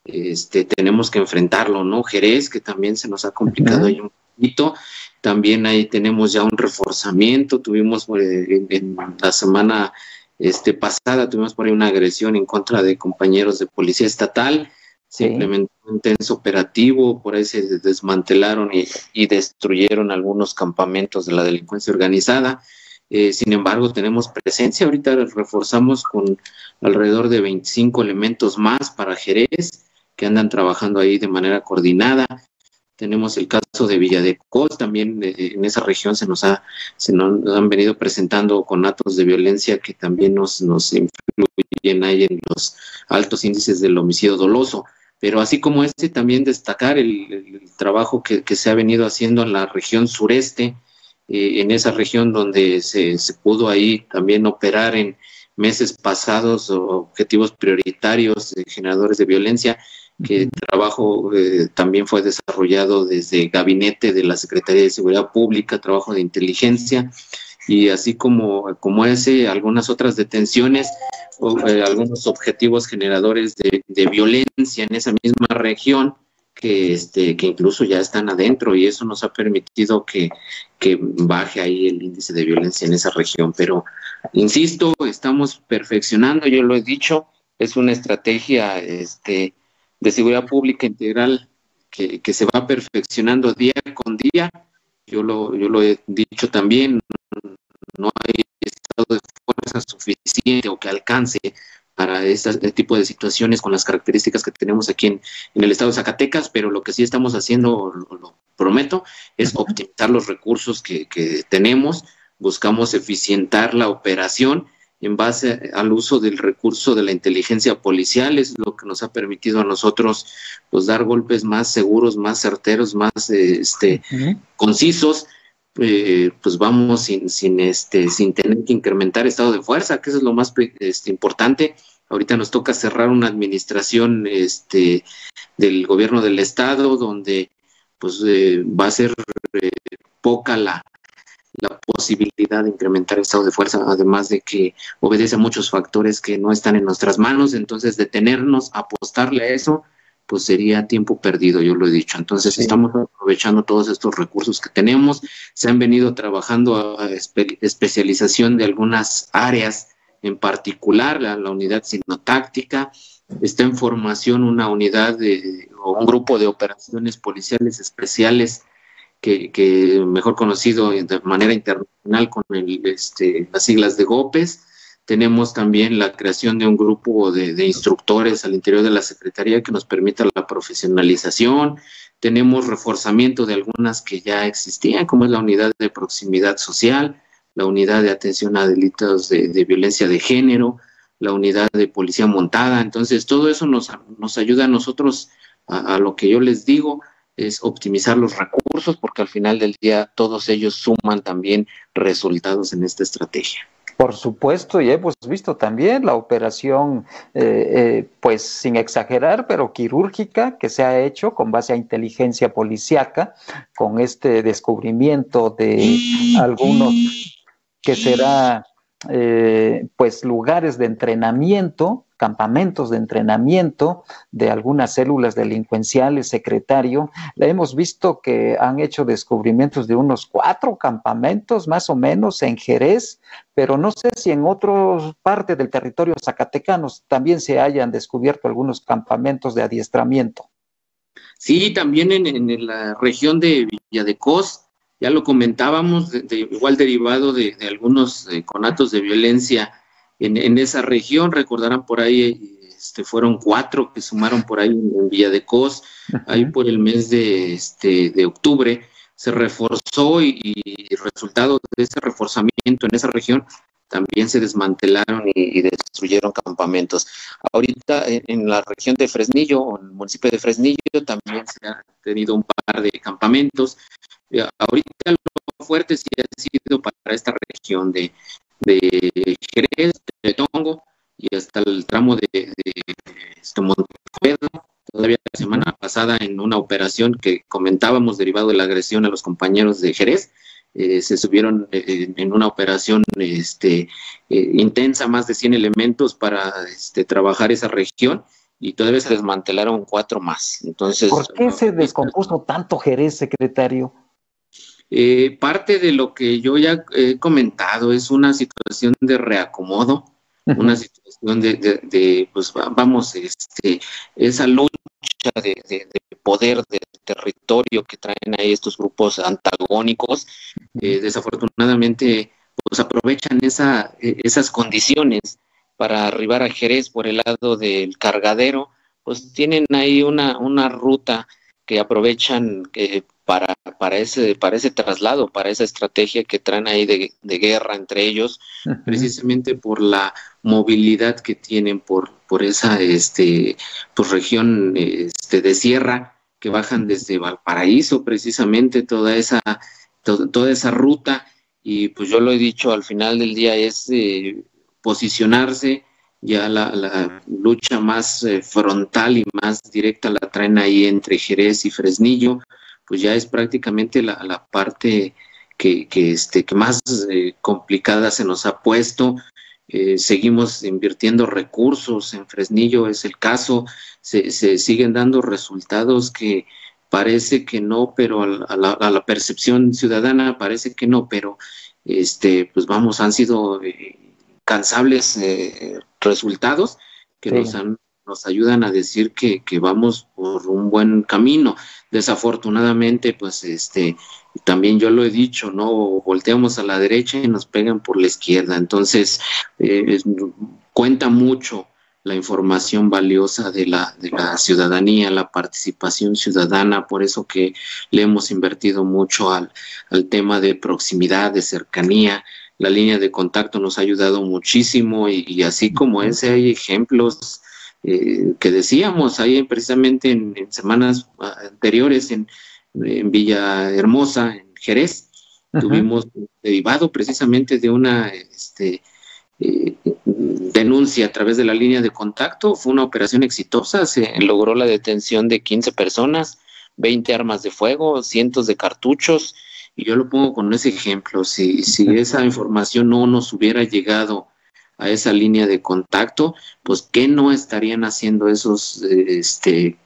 este, tenemos que enfrentarlo, ¿no? Jerez, que también se nos ha complicado ahí un poquito, también ahí tenemos ya un reforzamiento, tuvimos eh, en, la semana este, pasada, tuvimos por ahí una agresión en contra de compañeros de policía estatal, simplemente un intenso operativo, por ahí se desmantelaron y, y destruyeron algunos campamentos de la delincuencia organizada. Eh, sin embargo, tenemos presencia. Ahorita reforzamos con alrededor de 25 elementos más para Jerez que andan trabajando ahí de manera coordinada. Tenemos el caso de Villa de Cos, también eh, en esa región se nos, ha, se nos han venido presentando con actos de violencia que también nos, nos influyen ahí en los altos índices del homicidio doloso. Pero así como este, también destacar el, trabajo que, que se ha venido haciendo en la región sureste, eh, en esa región donde se, pudo ahí también operar en meses pasados objetivos prioritarios de generadores de violencia, que el trabajo eh, también fue desarrollado desde gabinete de la Secretaría de Seguridad Pública, trabajo de inteligencia, y así como, como ese, algunas otras detenciones, o, eh, algunos objetivos generadores de, de violencia en esa misma región, que, este, que incluso ya están adentro y eso nos ha permitido que, que baje ahí el índice de violencia en esa región. Pero, insisto, estamos perfeccionando, yo lo he dicho, es una estrategia este, de seguridad pública integral que, que se va perfeccionando día con día. Yo lo, yo lo he dicho también, no hay estado de fuerza suficiente o que alcance para este tipo de situaciones con las características que tenemos aquí en, el estado de Zacatecas, pero lo que sí estamos haciendo, lo, prometo, es optimizar los recursos que, tenemos, buscamos eficientar la operación en base al uso del recurso de la inteligencia policial, es lo que nos ha permitido a nosotros pues dar golpes más seguros, más certeros, más este, concisos, eh, pues vamos sin, sin, este, sin tener que incrementar estado de fuerza, que eso es lo más este, importante. Ahorita nos toca cerrar una administración este, del gobierno del estado donde pues eh, va a ser eh, poca la, la posibilidad de incrementar estado de fuerza, además de que obedece a muchos factores que no están en nuestras manos, entonces detenernos, apostarle a eso, pues sería tiempo perdido, yo lo he dicho. Entonces estamos aprovechando todos estos recursos que tenemos. Se han venido trabajando a especialización de algunas áreas en particular, la, unidad sinotáctica. Está en formación una unidad de, o un grupo de operaciones policiales especiales que, mejor conocido de manera internacional con este, las siglas de GOPES tenemos también la creación de un grupo de, instructores al interior de la Secretaría que nos permita la profesionalización. Tenemos reforzamiento de algunas que ya existían, como es la unidad de proximidad social, la unidad de atención a delitos de, violencia de género, la unidad de policía montada. Entonces, todo eso nos, ayuda a nosotros a lo que yo les digo, es optimizar los recursos, porque al final del día todos ellos suman también resultados en esta estrategia. Por supuesto, y hemos visto también la operación, eh, eh, pues sin exagerar, pero quirúrgica que se ha hecho con base a inteligencia policiaca, con este descubrimiento de algunos que será, eh, pues, lugares de entrenamiento campamentos de entrenamiento de algunas células delincuenciales, secretario. Le hemos visto que han hecho descubrimientos de unos cuatro campamentos más o menos en Jerez, pero no sé si en otras partes del territorio zacatecano también se hayan descubierto algunos campamentos de adiestramiento. Sí, también en, la región de Villa de Cos, ya lo comentábamos, igual derivado de, algunos eh, conatos de violencia en, esa región, recordarán por ahí, este, fueron cuatro que sumaron por ahí en, Villa de Cos, ahí por el mes de, este, de octubre, se reforzó y, y resultado de ese reforzamiento en esa región, también se desmantelaron y, destruyeron campamentos. Ahorita en, la región de Fresnillo, en el municipio de Fresnillo, también se ha tenido un par de campamentos. Eh, ahorita lo fuerte sí ha sido para esta región de, de Jerez, de Tongo y hasta el tramo de, de este Todavía la semana pasada en una operación que comentábamos derivado de la agresión a los compañeros de Jerez, eh, se subieron eh, en una operación este, eh, intensa, más de 100 elementos para este, trabajar esa región y todavía se desmantelaron cuatro más. Entonces, ¿Por qué se descompuso tanto Jerez, secretario? Parte de lo que yo ya he comentado es una situación de reacomodo, una situación de, pues vamos, este, esa lucha de, poder, de territorio que traen ahí estos grupos antagónicos, eh, desafortunadamente pues aprovechan esa, e, esas condiciones para arribar a Jerez por el lado del cargadero, pues tienen ahí una, una ruta que aprovechan eh, para, para, ese, para ese traslado, para esa estrategia que traen ahí de, guerra entre ellos, precisamente por la movilidad que tienen por, por esa este, pues, región este, de sierra, que bajan desde Valparaíso, precisamente toda esa, toda esa ruta, y pues yo lo he dicho, al final del día es eh, posicionarse, ya la, lucha más eh, frontal y más directa la traen ahí entre Jerez y Fresnillo, pues ya es prácticamente la, parte que, que, este, que más eh, complicada se nos ha puesto. Eh, seguimos invirtiendo recursos, en Fresnillo es el caso, se, se siguen dando resultados que parece que no, pero a la, percepción ciudadana parece que no, pero este, pues vamos, han sido eh, cansables resultados que nos han nos ayudan a decir que, que, vamos por un buen camino. Desafortunadamente, pues este, también yo lo he dicho, ¿no? Volteamos a la derecha y nos pegan por la izquierda. Entonces, eh, cuenta mucho la información valiosa de la, de la ciudadanía, la participación ciudadana, por eso que le hemos invertido mucho al, al tema de proximidad, de cercanía, la línea de contacto nos ha ayudado muchísimo y así como ese hay ejemplos eh, que decíamos ahí precisamente en, semanas anteriores en, Villa Hermosa, en Jerez, tuvimos derivado precisamente de una este, eh, denuncia a través de la línea de contacto, fue una operación exitosa, se logró la detención de 15 personas, 20 armas de fuego, cientos de cartuchos, y yo lo pongo con ese ejemplo, si, si esa información no nos hubiera llegado a esa línea de contacto, pues ¿qué no estarían haciendo esos este,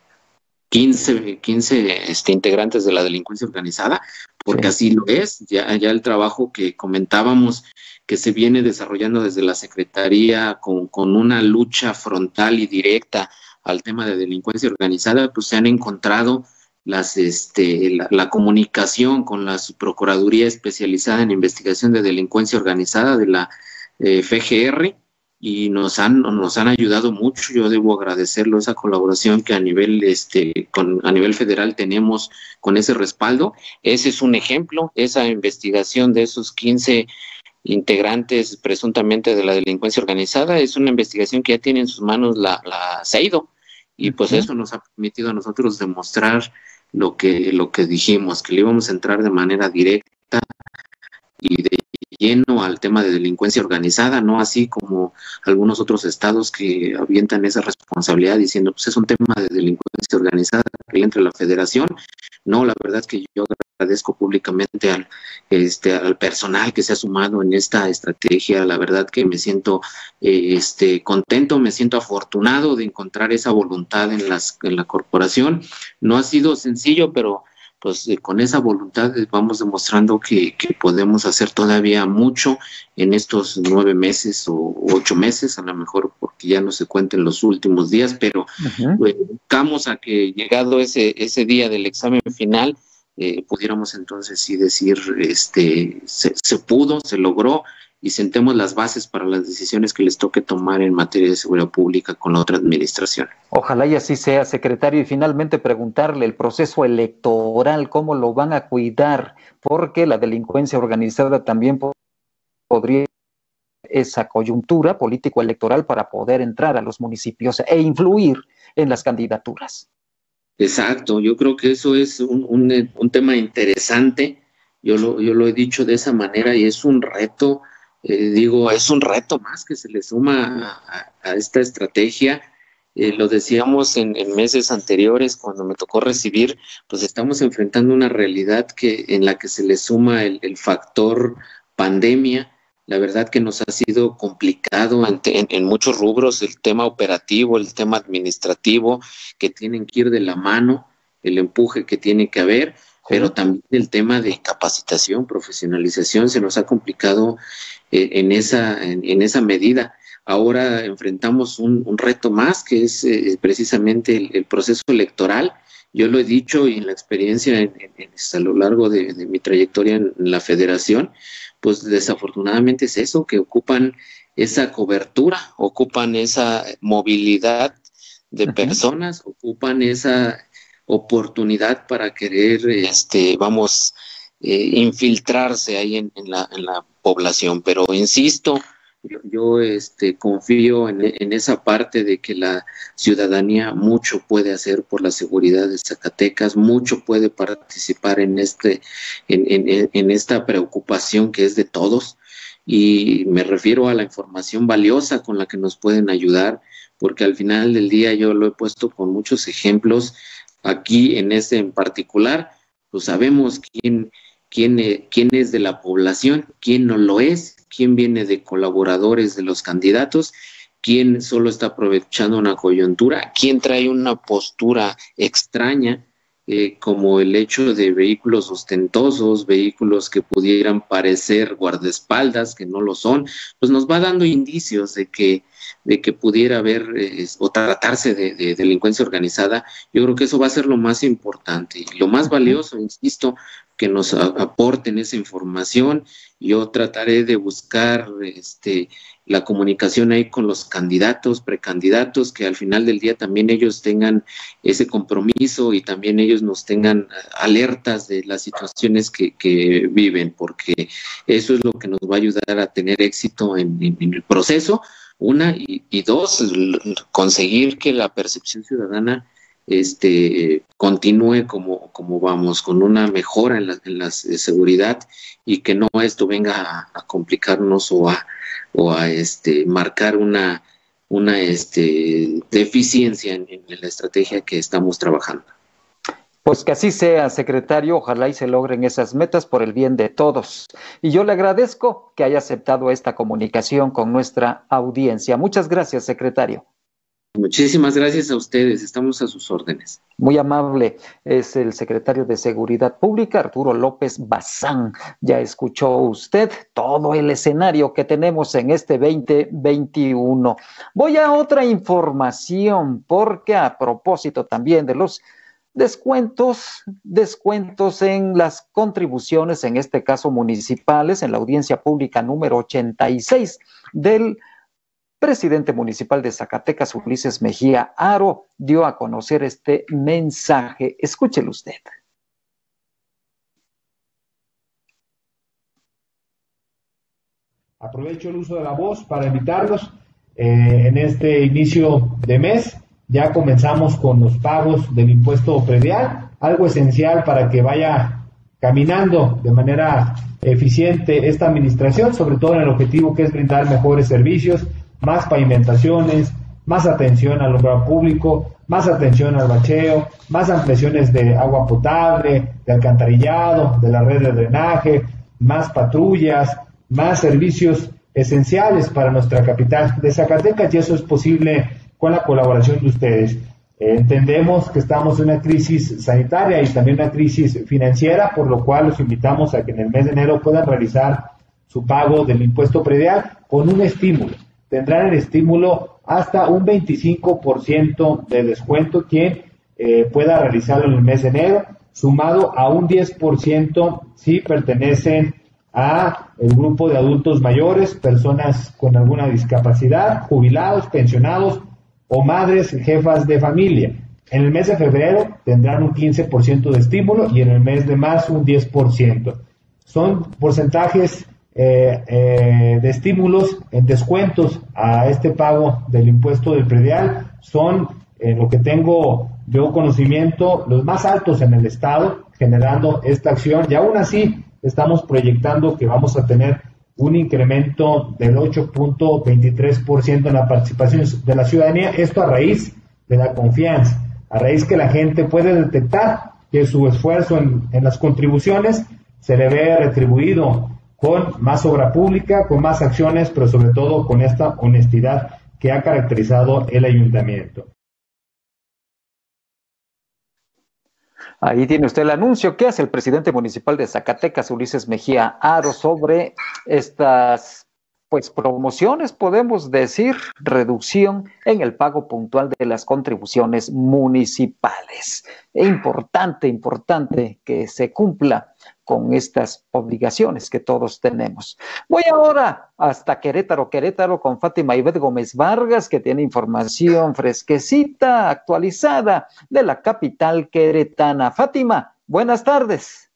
15, 15 este, integrantes de la delincuencia organizada? Porque así lo es, ya, ya el trabajo que comentábamos que se viene desarrollando desde la Secretaría con, con una lucha frontal y directa al tema de delincuencia organizada, pues se han encontrado las, este, la, la, comunicación con la Procuraduría Especializada en Investigación de Delincuencia Organizada de la eh, FGR y nos han, nos han ayudado mucho. Yo debo agradecerlo esa colaboración que a nivel, este, con, a nivel federal tenemos con ese respaldo. Ese es un ejemplo, esa investigación de esos 15 integrantes presuntamente de la delincuencia organizada es una investigación que ya tiene en sus manos la, la CEIDO y pues eso nos ha permitido a nosotros demostrar lo que, lo que dijimos, que le íbamos a entrar de manera directa y de lleno al tema de delincuencia organizada, no así como algunos otros estados que avientan esa responsabilidad diciendo, pues es un tema de delincuencia organizada que entre la federación. No, la verdad es que yo agradezco públicamente al, este, al personal que se ha sumado en esta estrategia. La verdad que me siento eh, este, contento, me siento afortunado de encontrar esa voluntad en, las, en la corporación. No ha sido sencillo, pero pues eh, con esa voluntad eh, vamos demostrando que, podemos hacer todavía mucho en estos nueve meses o ocho meses, a lo mejor porque ya no se cuenten los últimos días, pero buscamos a que llegado ese, ese día del examen final, eh, pudiéramos entonces sí decir, este, se, se pudo, se logró, y sentemos las bases para las decisiones que les toque tomar en materia de seguridad pública con la otra administración. Ojalá y así sea, secretario, y finalmente preguntarle el proceso electoral, cómo lo van a cuidar, porque la delincuencia organizada también podría esa coyuntura político-electoral para poder entrar a los municipios e influir en las candidaturas. Exacto, yo creo que eso es un, un, tema interesante, yo lo, yo lo he dicho de esa manera y es un reto eh, digo, es un reto más que se le suma a, esta estrategia. Eh, lo decíamos en, meses anteriores cuando me tocó recibir, pues estamos enfrentando una realidad que en la que se le suma el, factor pandemia. La verdad que nos ha sido complicado en, en, muchos rubros, el tema operativo, el tema administrativo, que tienen que ir de la mano, el empuje que tiene que haber, pero también el tema de capacitación, profesionalización, se nos ha complicado eh, en, esa, en, esa medida. Ahora enfrentamos un, reto más, que es eh, precisamente el, proceso electoral. Yo lo he dicho y en la experiencia en, a lo largo de, mi trayectoria en, la federación, pues desafortunadamente es eso, que ocupan esa cobertura, ocupan esa movilidad de personas, ocupan esa oportunidad para querer, este, vamos, eh, infiltrarse ahí en, la, en, la, población. Pero insisto, yo, este, confío en, esa parte de que la ciudadanía mucho puede hacer por la seguridad de Zacatecas, mucho puede participar en, este, en, en esta preocupación que es de todos. Y me refiero a la información valiosa con la que nos pueden ayudar, porque al final del día yo lo he puesto con muchos ejemplos aquí en ese en particular, pues sabemos quién, quién, e, quién es de la población, quién no lo es, quién viene de colaboradores de los candidatos, quién solo está aprovechando una coyuntura, quién trae una postura extraña, eh, como el hecho de vehículos ostentosos, vehículos que pudieran parecer guardaespaldas, que no lo son, pues nos va dando indicios de que de que pudiera haber eh, o tratarse de, delincuencia organizada, yo creo que eso va a ser lo más importante y lo más valioso, insisto, que nos aporten esa información. Yo trataré de buscar este, la comunicación ahí con los candidatos, precandidatos, que al final del día también ellos tengan ese compromiso y también ellos nos tengan alertas de las situaciones que, viven, porque eso es lo que nos va a ayudar a tener éxito en el proceso una, y, dos, conseguir que la percepción ciudadana este, continúe como, como vamos, con una mejora en la, en la seguridad y que no esto venga a, complicarnos o a, o a este, marcar una, una este, deficiencia en la estrategia que estamos trabajando. Pues que así sea, secretario, ojalá y se logren esas metas por el bien de todos. Y yo le agradezco que haya aceptado esta comunicación con nuestra audiencia. Muchas gracias, secretario. Muchísimas gracias a ustedes, estamos a sus órdenes. Muy amable, es el secretario de Seguridad Pública, Arturo López Bazán. Ya escuchó usted todo el escenario que tenemos en este 2021. Voy a otra información, porque a propósito también de los descuentos, descuentos en las contribuciones, en este caso municipales, en la audiencia pública número 86 del presidente municipal de Zacatecas, Ulises Mejía Aro, dio a conocer este mensaje. Escúchelo usted. Aprovecho el uso de la voz para invitarlos eh, en este inicio de mes ya comenzamos con los pagos del impuesto predial, algo esencial para que vaya caminando de manera eficiente esta administración, sobre todo en el objetivo que es brindar mejores servicios, más pavimentaciones, más atención al obra público, más atención al bacheo, más ampliaciones de agua potable, de alcantarillado, de la red de drenaje, más patrullas, más servicios esenciales para nuestra capital. De Zacatecas y eso es posible con la colaboración de ustedes. entendemos que estamos en una crisis sanitaria y también una crisis financiera, por lo cual los invitamos a que en el mes de enero puedan realizar su pago del impuesto predial con un estímulo. Tendrán el estímulo hasta un 25% de descuento quien eh, pueda realizarlo en el mes de enero, sumado a un 10% si pertenecen a el grupo de adultos mayores, personas con alguna discapacidad, jubilados, pensionados o madres jefas de familia. En el mes de febrero tendrán un 15% de estímulo y en el mes de marzo un 10%. Son porcentajes eh, eh, de estímulos en descuentos a este pago del impuesto del predial. Son, en lo que tengo yo conocimiento, los más altos en el Estado generando esta acción y aún así estamos proyectando que vamos a tener un incremento del 8.23% en la participación de la ciudadanía, esto a raíz de la confianza, a raíz que la gente puede detectar que su esfuerzo en, en las contribuciones se le ve retribuido con más obra pública, con más acciones, pero sobre todo con esta honestidad que ha caracterizado el ayuntamiento. Ahí tiene usted el anuncio que hace el presidente municipal de Zacatecas, Ulises Mejía Aro, sobre estas pues promociones, podemos decir, reducción en el pago puntual de las contribuciones municipales. Es importante, importante que se cumpla con estas obligaciones que todos tenemos. Voy ahora hasta Querétaro, Querétaro con Fátima Ibet Gómez Vargas, que tiene información fresquecita, actualizada de la capital queretana. Fátima, buenas tardes.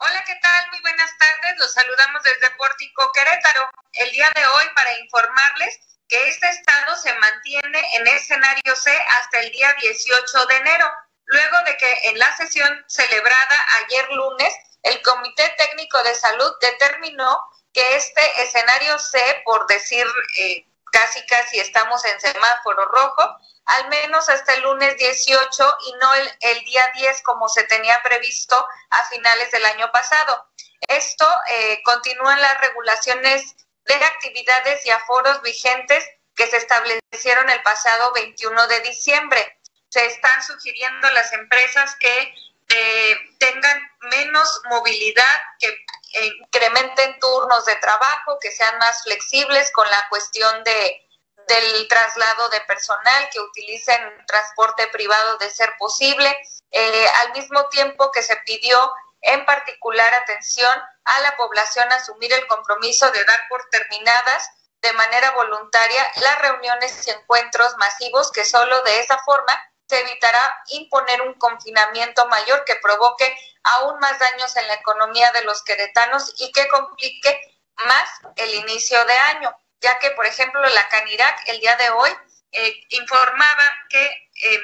Hola, ¿qué tal? Muy buenas tardes. Los saludamos desde Pórtico Querétaro. El día de hoy para informarles que este estado se mantiene en escenario C hasta el día 18 de enero, luego de que en la sesión celebrada ayer lunes el Comité Técnico de Salud determinó que este escenario C, por decir eh, casi casi estamos en semáforo rojo, al menos hasta el lunes 18 y no el, día 10 como se tenía previsto a finales del año pasado. Esto eh, continúan las regulaciones de actividades y aforos vigentes que se establecieron el pasado 21 de diciembre. Se están sugiriendo las empresas que eh, tengan menos movilidad, que incrementen turnos de trabajo, que sean más flexibles con la cuestión de del traslado de personal, que utilicen transporte privado de ser posible, eh, al mismo tiempo que se pidió en particular atención a la población asumir el compromiso de dar por terminadas de manera voluntaria las reuniones y encuentros masivos que solo de esa forma se evitará imponer un confinamiento mayor que provoque aún más daños en la economía de los queretanos y que complique más el inicio de año, ya que, por ejemplo, la Canirac el día de hoy eh, informaba que eh,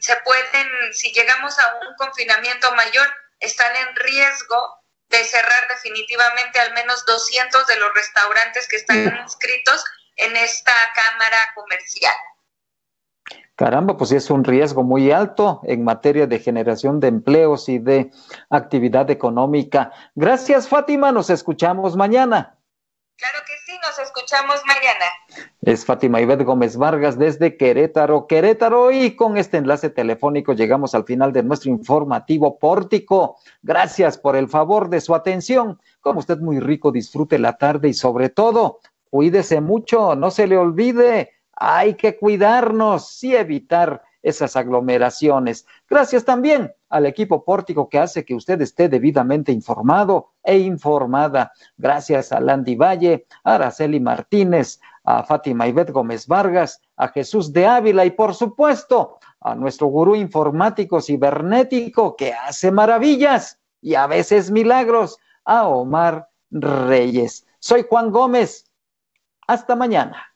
se pueden, si llegamos a un confinamiento mayor, están en riesgo de cerrar definitivamente al menos 200 de los restaurantes que están mm. inscritos en esta Cámara Comercial. Caramba, pues es un riesgo muy alto en materia de generación de empleos y de actividad económica. Gracias, Fátima. Nos escuchamos mañana. Claro que sí, nos escuchamos mañana. Es Fátima Ivette Gómez Vargas desde Querétaro, Querétaro. Y con este enlace telefónico llegamos al final de nuestro informativo pórtico. Gracias por el favor de su atención. Como usted muy rico, disfrute la tarde y sobre todo, cuídese mucho, no se le olvide hay que cuidarnos y evitar esas aglomeraciones. Gracias también al equipo pórtico que hace que usted esté debidamente informado e informada. Gracias a Landy Valle, a Araceli Martínez, a Fátima Ivette Gómez Vargas, a Jesús de Ávila y por supuesto a nuestro gurú informático cibernético que hace maravillas y a veces milagros, a Omar Reyes. Soy Juan Gómez. Hasta mañana.